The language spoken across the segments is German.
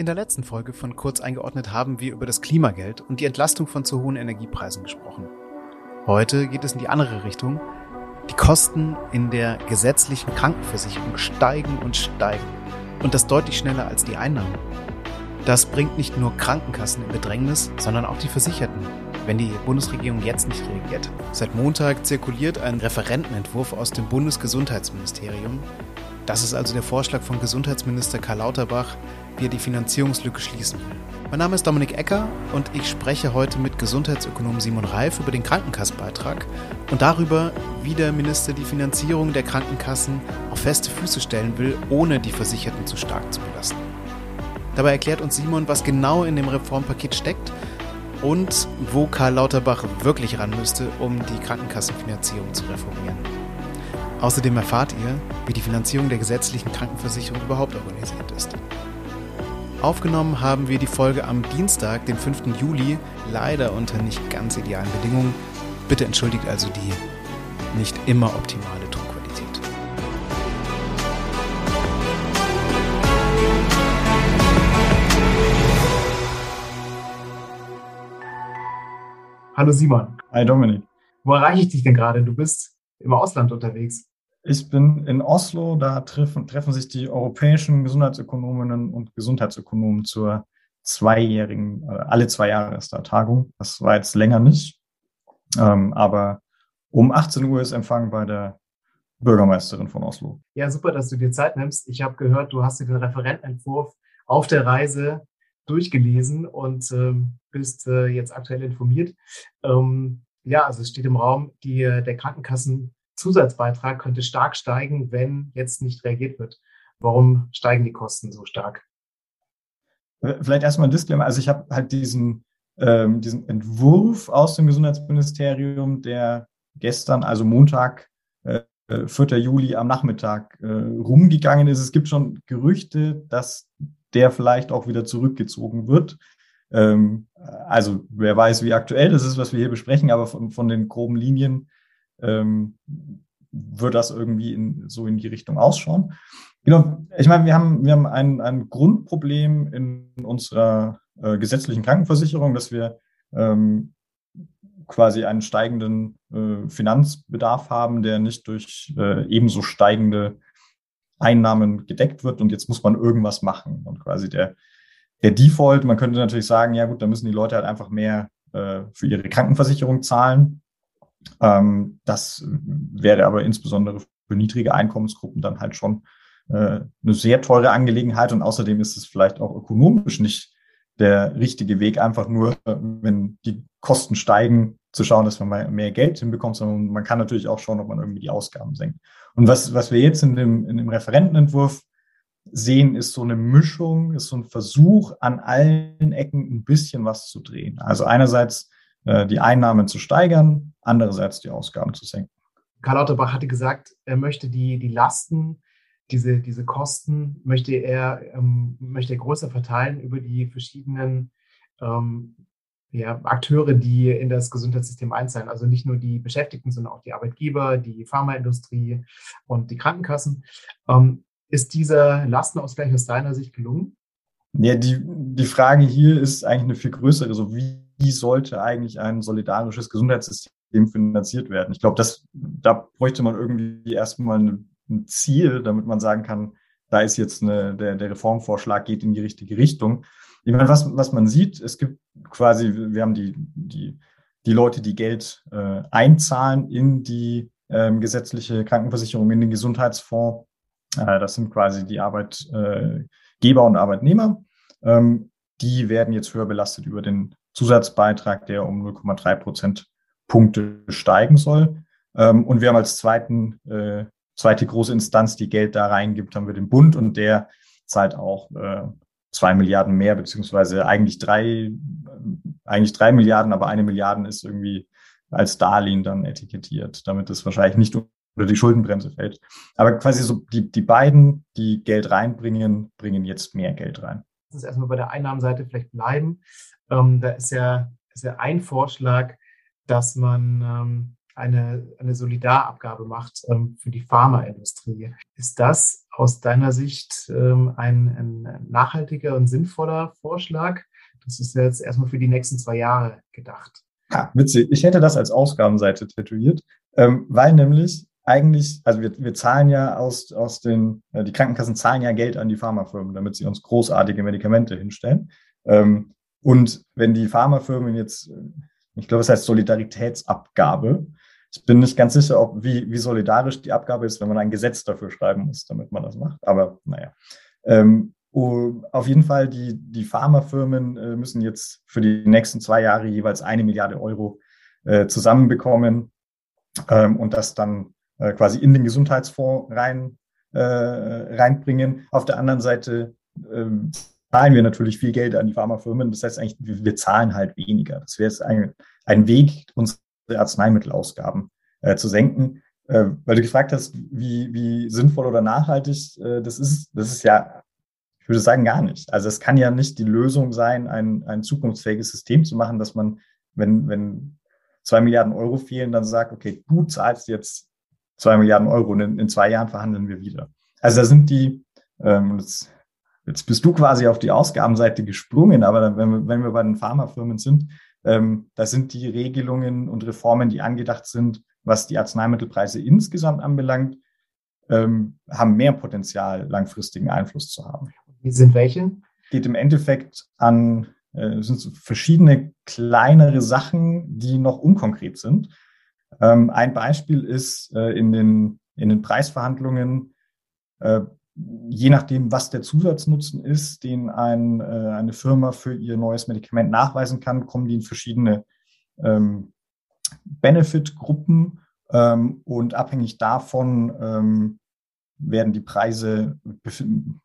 In der letzten Folge von Kurz eingeordnet haben wir über das Klimageld und die Entlastung von zu hohen Energiepreisen gesprochen. Heute geht es in die andere Richtung. Die Kosten in der gesetzlichen Krankenversicherung steigen und steigen. Und das deutlich schneller als die Einnahmen. Das bringt nicht nur Krankenkassen in Bedrängnis, sondern auch die Versicherten, wenn die Bundesregierung jetzt nicht reagiert. Seit Montag zirkuliert ein Referentenentwurf aus dem Bundesgesundheitsministerium. Das ist also der Vorschlag von Gesundheitsminister Karl Lauterbach, wie er die Finanzierungslücke schließen will. Mein Name ist Dominik Ecker und ich spreche heute mit Gesundheitsökonom Simon Reif über den Krankenkassenbeitrag und darüber, wie der Minister die Finanzierung der Krankenkassen auf feste Füße stellen will, ohne die Versicherten zu stark zu belasten. Dabei erklärt uns Simon, was genau in dem Reformpaket steckt und wo Karl Lauterbach wirklich ran müsste, um die Krankenkassenfinanzierung zu reformieren. Außerdem erfahrt ihr, wie die Finanzierung der gesetzlichen Krankenversicherung überhaupt organisiert ist. Aufgenommen haben wir die Folge am Dienstag, den 5. Juli, leider unter nicht ganz idealen Bedingungen. Bitte entschuldigt also die nicht immer optimale Tonqualität. Hallo Simon. Hi Dominik. Wo erreiche ich dich denn gerade? Du bist im Ausland unterwegs. Ich bin in Oslo, da treffen, treffen sich die europäischen Gesundheitsökonominnen und Gesundheitsökonomen zur zweijährigen, äh, alle zwei Jahre ist da Tagung. Das war jetzt länger nicht. Ähm, aber um 18 Uhr ist Empfang bei der Bürgermeisterin von Oslo. Ja, super, dass du dir Zeit nimmst. Ich habe gehört, du hast dir den Referentenentwurf auf der Reise durchgelesen und ähm, bist äh, jetzt aktuell informiert. Ähm, ja, also es steht im Raum, die, der Krankenkassen Zusatzbeitrag könnte stark steigen, wenn jetzt nicht reagiert wird. Warum steigen die Kosten so stark? Vielleicht erstmal ein Disclaimer. Also ich habe halt diesen, ähm, diesen Entwurf aus dem Gesundheitsministerium, der gestern, also Montag, äh, 4. Juli am Nachmittag äh, rumgegangen ist. Es gibt schon Gerüchte, dass der vielleicht auch wieder zurückgezogen wird. Ähm, also wer weiß, wie aktuell das ist, was wir hier besprechen, aber von, von den groben Linien ähm, wird das irgendwie in, so in die Richtung ausschauen. Genau, ich meine, wir haben, wir haben ein, ein Grundproblem in unserer äh, gesetzlichen Krankenversicherung, dass wir ähm, quasi einen steigenden äh, Finanzbedarf haben, der nicht durch äh, ebenso steigende Einnahmen gedeckt wird und jetzt muss man irgendwas machen. Und quasi der, der Default, man könnte natürlich sagen, ja gut, da müssen die Leute halt einfach mehr äh, für ihre Krankenversicherung zahlen. Ähm, das wäre aber insbesondere für niedrige Einkommensgruppen dann halt schon äh, eine sehr teure Angelegenheit und außerdem ist es vielleicht auch ökonomisch nicht der richtige Weg, einfach nur, wenn die Kosten steigen, zu schauen, dass man mehr Geld hinbekommt, sondern man kann natürlich auch schauen, ob man irgendwie die Ausgaben senkt. Und was, was wir jetzt in dem, in dem Referentenentwurf sehen, ist so eine Mischung, ist so ein Versuch, an allen Ecken ein bisschen was zu drehen. Also einerseits äh, die Einnahmen zu steigern, andererseits die Ausgaben zu senken. Karl Lauterbach hatte gesagt, er möchte die, die Lasten, diese, diese Kosten, möchte er, ähm, möchte er größer verteilen über die verschiedenen ähm, ja, Akteure, die in das Gesundheitssystem einzahlen. Also nicht nur die Beschäftigten, sondern auch die Arbeitgeber, die Pharmaindustrie und die Krankenkassen. Ähm, ist dieser Lastenausgleich aus deiner Sicht gelungen? Ja, die, die Frage hier ist eigentlich eine viel größere. So wie wie sollte eigentlich ein solidarisches Gesundheitssystem finanziert werden? Ich glaube, da bräuchte man irgendwie erstmal ein Ziel, damit man sagen kann, da ist jetzt eine, der, der Reformvorschlag geht in die richtige Richtung. Ich meine, was, was man sieht, es gibt quasi, wir haben die, die, die Leute, die Geld äh, einzahlen in die ähm, gesetzliche Krankenversicherung, in den Gesundheitsfonds. Äh, das sind quasi die Arbeitgeber und Arbeitnehmer. Ähm, die werden jetzt höher belastet über den Zusatzbeitrag, der um 0,3 Prozentpunkte steigen soll. Ähm, und wir haben als zweiten, äh, zweite große Instanz, die Geld da reingibt, haben wir den Bund und der zahlt auch äh, zwei Milliarden mehr, beziehungsweise eigentlich drei, eigentlich drei Milliarden, aber eine Milliarde ist irgendwie als Darlehen dann etikettiert, damit es wahrscheinlich nicht unter die Schuldenbremse fällt. Aber quasi so die, die beiden, die Geld reinbringen, bringen jetzt mehr Geld rein. Das ist erstmal bei der Einnahmenseite vielleicht bleiben. Ähm, da ist ja, ist ja ein Vorschlag, dass man ähm, eine, eine Solidarabgabe macht ähm, für die Pharmaindustrie. Ist das aus deiner Sicht ähm, ein, ein nachhaltiger und sinnvoller Vorschlag? Das ist jetzt erstmal für die nächsten zwei Jahre gedacht. Ja, witzig. Ich hätte das als Ausgabenseite tätowiert, ähm, weil nämlich eigentlich, also wir, wir zahlen ja aus, aus den, äh, die Krankenkassen zahlen ja Geld an die Pharmafirmen, damit sie uns großartige Medikamente hinstellen. Ähm, und wenn die Pharmafirmen jetzt, ich glaube, es heißt Solidaritätsabgabe, ich bin nicht ganz sicher, ob wie, wie solidarisch die Abgabe ist, wenn man ein Gesetz dafür schreiben muss, damit man das macht. Aber naja. Ähm, oh, auf jeden Fall, die, die Pharmafirmen äh, müssen jetzt für die nächsten zwei Jahre jeweils eine Milliarde Euro äh, zusammenbekommen ähm, und das dann äh, quasi in den Gesundheitsfonds rein, äh, reinbringen. Auf der anderen Seite ähm, zahlen wir natürlich viel Geld an die Pharmafirmen. Das heißt eigentlich, wir, zahlen halt weniger. Das wäre jetzt ein, ein Weg, unsere Arzneimittelausgaben äh, zu senken. Äh, weil du gefragt hast, wie, wie sinnvoll oder nachhaltig äh, das ist, das ist ja, ich würde sagen, gar nicht. Also es kann ja nicht die Lösung sein, ein, ein zukunftsfähiges System zu machen, dass man, wenn, wenn zwei Milliarden Euro fehlen, dann sagt, okay, du zahlst jetzt zwei Milliarden Euro und in, in zwei Jahren verhandeln wir wieder. Also da sind die, ähm, jetzt, jetzt bist du quasi auf die Ausgabenseite gesprungen, aber wenn, wir, wenn wir bei den Pharmafirmen sind, ähm, da sind die Regelungen und Reformen, die angedacht sind, was die Arzneimittelpreise insgesamt anbelangt, ähm, haben mehr Potenzial, langfristigen Einfluss zu haben. Wie sind welche? Geht im Endeffekt an äh, sind so verschiedene kleinere Sachen, die noch unkonkret sind. Ähm, ein Beispiel ist äh, in, den, in den Preisverhandlungen, äh, je nachdem, was der Zusatznutzen ist, den ein, äh, eine Firma für ihr neues Medikament nachweisen kann, kommen die in verschiedene ähm, Benefit-Gruppen ähm, und abhängig davon ähm, werden die Preise,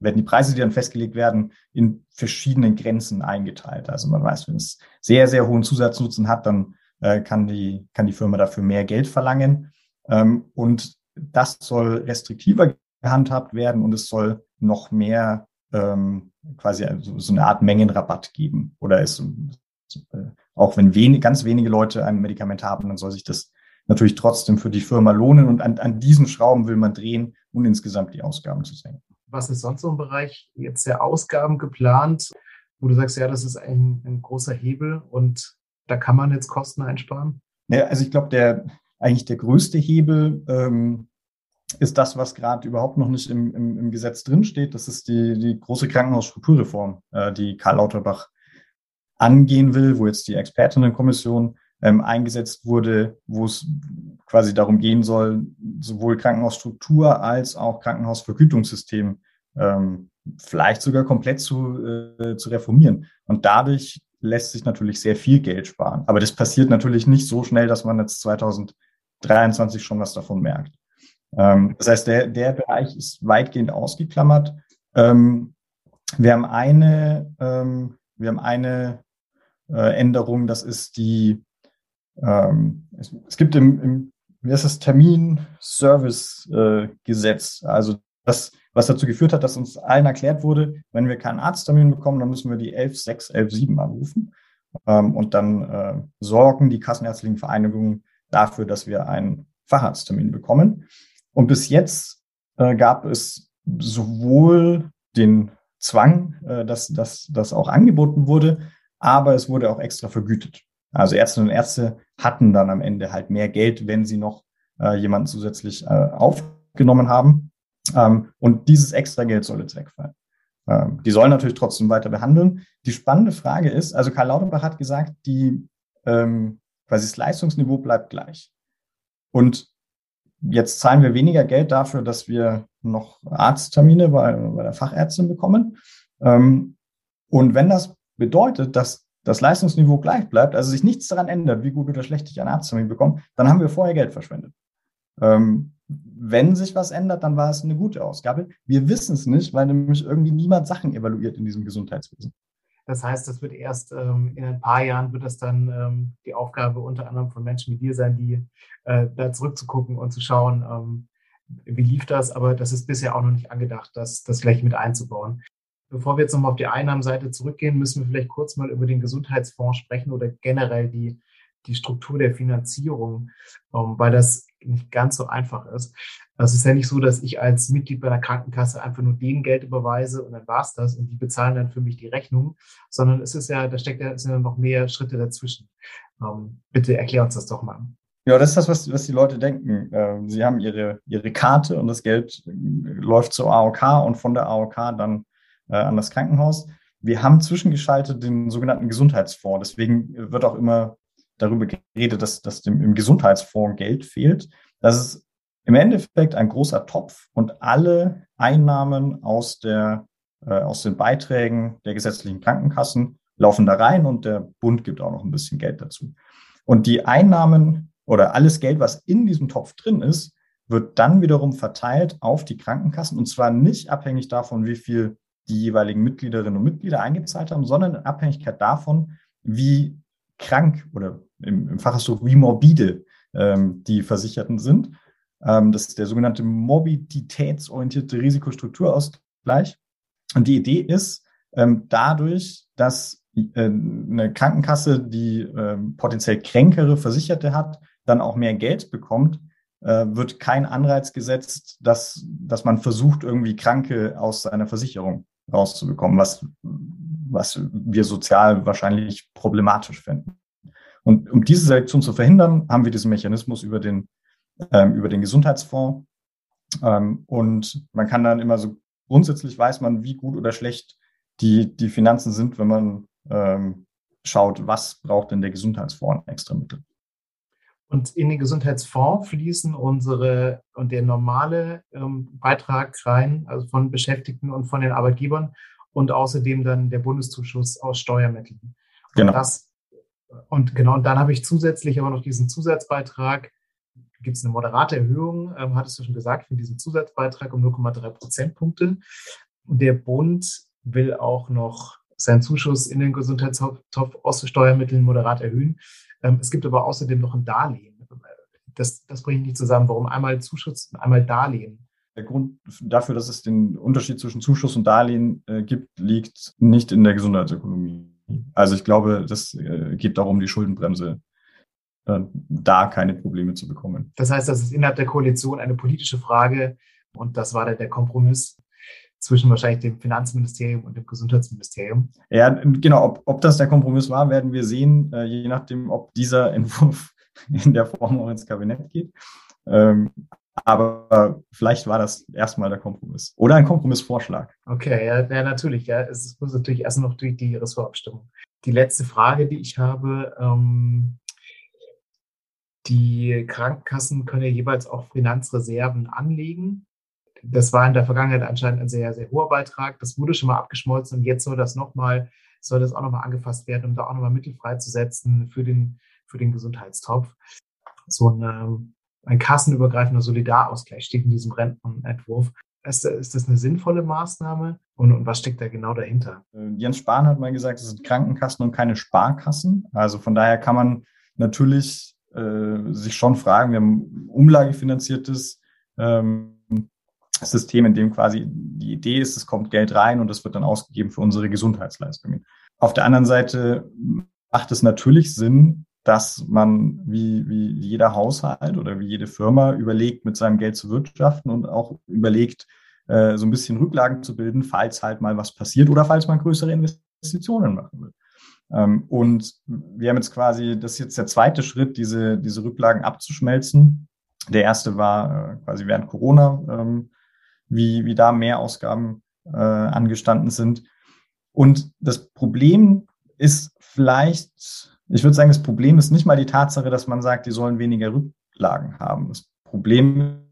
werden die Preise, die dann festgelegt werden, in verschiedenen Grenzen eingeteilt. Also man weiß, wenn es sehr, sehr hohen Zusatznutzen hat, dann äh, kann, die, kann die Firma dafür mehr Geld verlangen. Ähm, und das soll restriktiver gehandhabt werden und es soll noch mehr ähm, quasi so eine Art Mengenrabatt geben. Oder es, äh, auch wenn wenig, ganz wenige Leute ein Medikament haben, dann soll sich das natürlich trotzdem für die Firma lohnen. Und an, an diesen Schrauben will man drehen, um insgesamt die Ausgaben zu senken. Was ist sonst so im Bereich jetzt der Ausgaben geplant, wo du sagst, ja, das ist ein, ein großer Hebel und da kann man jetzt Kosten einsparen? Ja, also ich glaube, der eigentlich der größte Hebel ähm, ist das, was gerade überhaupt noch nicht im, im, im Gesetz drinsteht. Das ist die, die große Krankenhausstrukturreform, äh, die Karl Lauterbach angehen will, wo jetzt die Expertinnenkommission ähm, eingesetzt wurde, wo es quasi darum gehen soll, sowohl Krankenhausstruktur als auch Krankenhausvergütungssystem ähm, vielleicht sogar komplett zu, äh, zu reformieren. Und dadurch lässt sich natürlich sehr viel Geld sparen. Aber das passiert natürlich nicht so schnell, dass man jetzt 2023 schon was davon merkt. Ähm, das heißt, der, der Bereich ist weitgehend ausgeklammert. Ähm, wir haben eine, ähm, wir haben eine äh, Änderung, das ist die, es, gibt im, im wie heißt das, Termin-Service-Gesetz, also das, was dazu geführt hat, dass uns allen erklärt wurde, wenn wir keinen Arzttermin bekommen, dann müssen wir die 11.6, 11.7 anrufen. Und dann äh, sorgen die kassenärztlichen Vereinigungen dafür, dass wir einen Facharzttermin bekommen. Und bis jetzt äh, gab es sowohl den Zwang, äh, dass das auch angeboten wurde, aber es wurde auch extra vergütet. Also Ärztinnen und Ärzte hatten dann am Ende halt mehr Geld, wenn sie noch äh, jemanden zusätzlich äh, aufgenommen haben. Ähm, und dieses extra Geld soll jetzt wegfallen. Ähm, die sollen natürlich trotzdem weiter behandeln. Die spannende Frage ist, also Karl Lauterbach hat gesagt, die ähm, quasi das Leistungsniveau bleibt gleich. Und jetzt zahlen wir weniger Geld dafür, dass wir noch Arzttermine bei, bei der Fachärztin bekommen. Ähm, und wenn das bedeutet, dass das Leistungsniveau gleich bleibt, also sich nichts daran ändert, wie gut oder schlecht ich einen Arzttermin bekomme, dann haben wir vorher Geld verschwendet. Ähm, wenn sich was ändert, dann war es eine gute Ausgabe. Wir wissen es nicht, weil nämlich irgendwie niemand Sachen evaluiert in diesem Gesundheitswesen. Das heißt, das wird erst ähm, in ein paar Jahren wird das dann ähm, die Aufgabe unter anderem von Menschen wie dir sein, die äh, da zurückzugucken und zu schauen, ähm, wie lief das. Aber das ist bisher auch noch nicht angedacht, das, das gleich mit einzubauen. Bevor wir jetzt nochmal auf die Einnahmenseite zurückgehen, müssen wir vielleicht kurz mal über den Gesundheitsfonds sprechen oder generell die, die Struktur der Finanzierung, ähm, weil das nicht ganz so einfach ist. Also es ist ja nicht so, dass ich als Mitglied bei der Krankenkasse einfach nur denen Geld überweise und dann war's das und die bezahlen dann für mich die Rechnung, sondern es ist ja, da steckt ja, sind ja noch mehr Schritte dazwischen. Ähm, bitte erklär uns das doch mal. Ja, das ist das, was, was die Leute denken. Ähm, sie haben ihre, ihre Karte und das Geld äh, läuft zur AOK und von der AOK dann äh, an das Krankenhaus. Wir haben zwischengeschaltet den sogenannten Gesundheitsfonds. Deswegen wird auch immer darüber geredet, dass, dass dem, im Gesundheitsfonds Geld fehlt. Das ist im Endeffekt ein großer Topf und alle Einnahmen aus, der, äh, aus den Beiträgen der gesetzlichen Krankenkassen laufen da rein und der Bund gibt auch noch ein bisschen Geld dazu. Und die Einnahmen oder alles Geld, was in diesem Topf drin ist, wird dann wiederum verteilt auf die Krankenkassen und zwar nicht abhängig davon, wie viel die jeweiligen Mitgliederinnen und Mitglieder eingezahlt haben, sondern in Abhängigkeit davon, wie krank oder im, im Fachausdruck wie morbide ähm, die Versicherten sind. Ähm, das ist der sogenannte morbiditätsorientierte Risikostrukturausgleich. Und die Idee ist, ähm, dadurch, dass äh, eine Krankenkasse, die äh, potenziell kränkere Versicherte hat, dann auch mehr Geld bekommt, äh, wird kein Anreiz gesetzt, dass, dass man versucht, irgendwie Kranke aus seiner Versicherung rauszubekommen, was, was wir sozial wahrscheinlich problematisch finden. Und um diese Selektion zu verhindern, haben wir diesen Mechanismus über den, ähm, über den Gesundheitsfonds. Ähm, und man kann dann immer so, grundsätzlich weiß man, wie gut oder schlecht die, die Finanzen sind, wenn man ähm, schaut, was braucht denn der Gesundheitsfonds extra Mittel. Und in den Gesundheitsfonds fließen unsere und der normale ähm, Beitrag rein, also von Beschäftigten und von den Arbeitgebern und außerdem dann der Bundeszuschuss aus Steuermitteln. Genau. Und das und genau, und dann habe ich zusätzlich aber noch diesen Zusatzbeitrag. Gibt es eine moderate Erhöhung, ähm, hattest du schon gesagt, für diesen Zusatzbeitrag um 0,3 Prozentpunkte. Und der Bund will auch noch seinen Zuschuss in den Gesundheitstopf aus Steuermitteln moderat erhöhen. Ähm, es gibt aber außerdem noch ein Darlehen. Das, das bringt nicht zusammen. Warum einmal Zuschuss und einmal Darlehen? Der Grund dafür, dass es den Unterschied zwischen Zuschuss und Darlehen äh, gibt, liegt nicht in der Gesundheitsökonomie. Also ich glaube, das äh, geht darum, die Schuldenbremse äh, da keine Probleme zu bekommen. Das heißt, das ist innerhalb der Koalition eine politische Frage und das war der, der Kompromiss zwischen wahrscheinlich dem Finanzministerium und dem Gesundheitsministerium. Ja, genau. Ob, ob das der Kompromiss war, werden wir sehen, äh, je nachdem, ob dieser Entwurf in der Form auch ins Kabinett geht. Ähm, aber vielleicht war das erstmal der Kompromiss oder ein Kompromissvorschlag. Okay, ja, ja natürlich. Ja. Es muss natürlich erst noch durch die Ressortabstimmung. Die letzte Frage, die ich habe, ähm, die Krankenkassen können ja jeweils auch Finanzreserven anlegen. Das war in der Vergangenheit anscheinend ein sehr, sehr hoher Beitrag. Das wurde schon mal abgeschmolzen und jetzt soll das nochmal, soll das auch nochmal angefasst werden, um da auch nochmal Mittel freizusetzen für den, für den Gesundheitstopf. So ein ein kassenübergreifender Solidarausgleich steht in diesem Rentenentwurf. Ist, ist das eine sinnvolle Maßnahme und, und, was steckt da genau dahinter? Äh, Jens Spahn hat mal gesagt, es sind Krankenkassen und keine Sparkassen. Also von daher kann man natürlich äh, sich schon fragen, wir haben umlagefinanziertes ähm, System, in dem quasi die Idee ist, es kommt Geld rein und es wird dann ausgegeben für unsere Gesundheitsleistungen. Auf der anderen Seite macht es natürlich Sinn, dass man wie, wie jeder Haushalt oder wie jede Firma überlegt, mit seinem Geld zu wirtschaften und auch überlegt, äh, so ein bisschen Rücklagen zu bilden, falls halt mal was passiert oder falls man größere Investitionen machen will. Ähm, und wir haben jetzt quasi, das ist jetzt der zweite Schritt, diese, diese Rücklagen abzuschmelzen. Der erste war äh, quasi während Corona, ähm, wie, wie da mehr Ausgaben äh, angestanden sind. Und das Problem ist vielleicht ich würde sagen, das Problem ist nicht mal die Tatsache, dass man sagt, die sollen weniger Rücklagen haben. Das Problem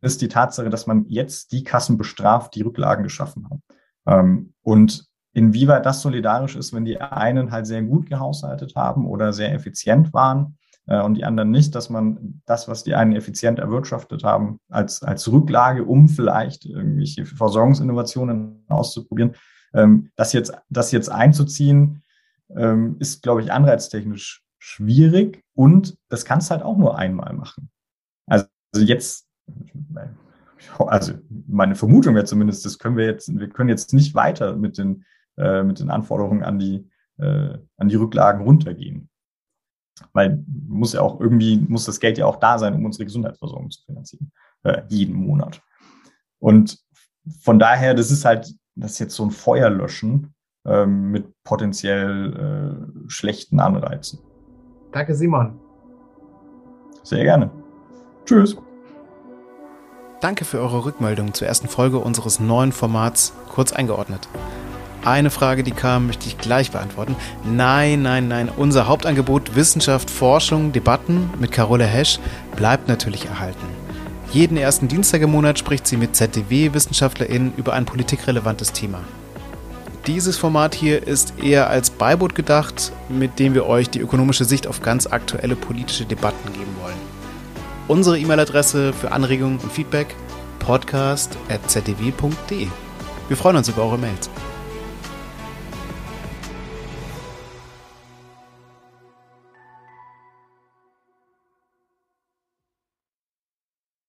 ist die Tatsache, dass man jetzt die Kassen bestraft, die Rücklagen geschaffen haben. Ähm, und inwieweit das solidarisch ist, wenn die einen halt sehr gut gehaushaltet haben oder sehr effizient waren äh, und die anderen nicht, dass man das, was die einen effizient erwirtschaftet haben, als, als Rücklage, um vielleicht irgendwelche Versorgungsinnovationen auszuprobieren, ähm, das jetzt, das jetzt einzuziehen, ähm, ist, glaube ich, anreiztechnisch schwierig und das kannst du halt auch nur einmal machen. Also, also jetzt, also meine Vermutung wäre zumindest, das können wir jetzt, wir können jetzt nicht weiter mit den, äh, mit den Anforderungen an die, äh, an die Rücklagen runtergehen. Weil muss ja auch irgendwie, muss das Geld ja auch da sein, um unsere Gesundheitsversorgung zu finanzieren, äh, jeden Monat. Und von daher, das ist halt, das ist jetzt so ein Feuerlöschen ähm, mit potenziell äh, schlechten Anreizen. Danke, Simon. Sehr gerne. Tschüss. Danke für eure Rückmeldung zur ersten Folge unseres neuen Formats kurz eingeordnet. Eine Frage, die kam, möchte ich gleich beantworten. Nein, nein, nein. Unser Hauptangebot Wissenschaft, Forschung, Debatten mit Carole Hesch bleibt natürlich erhalten. Jeden ersten Dienstag im Monat spricht sie mit ZDW-WissenschaftlerInnen über ein politikrelevantes Thema. Dieses Format hier ist eher als Beiboot gedacht, mit dem wir euch die ökonomische Sicht auf ganz aktuelle politische Debatten geben wollen. Unsere E-Mail-Adresse für Anregungen und Feedback podcast.zdw.de. Wir freuen uns über eure Mails.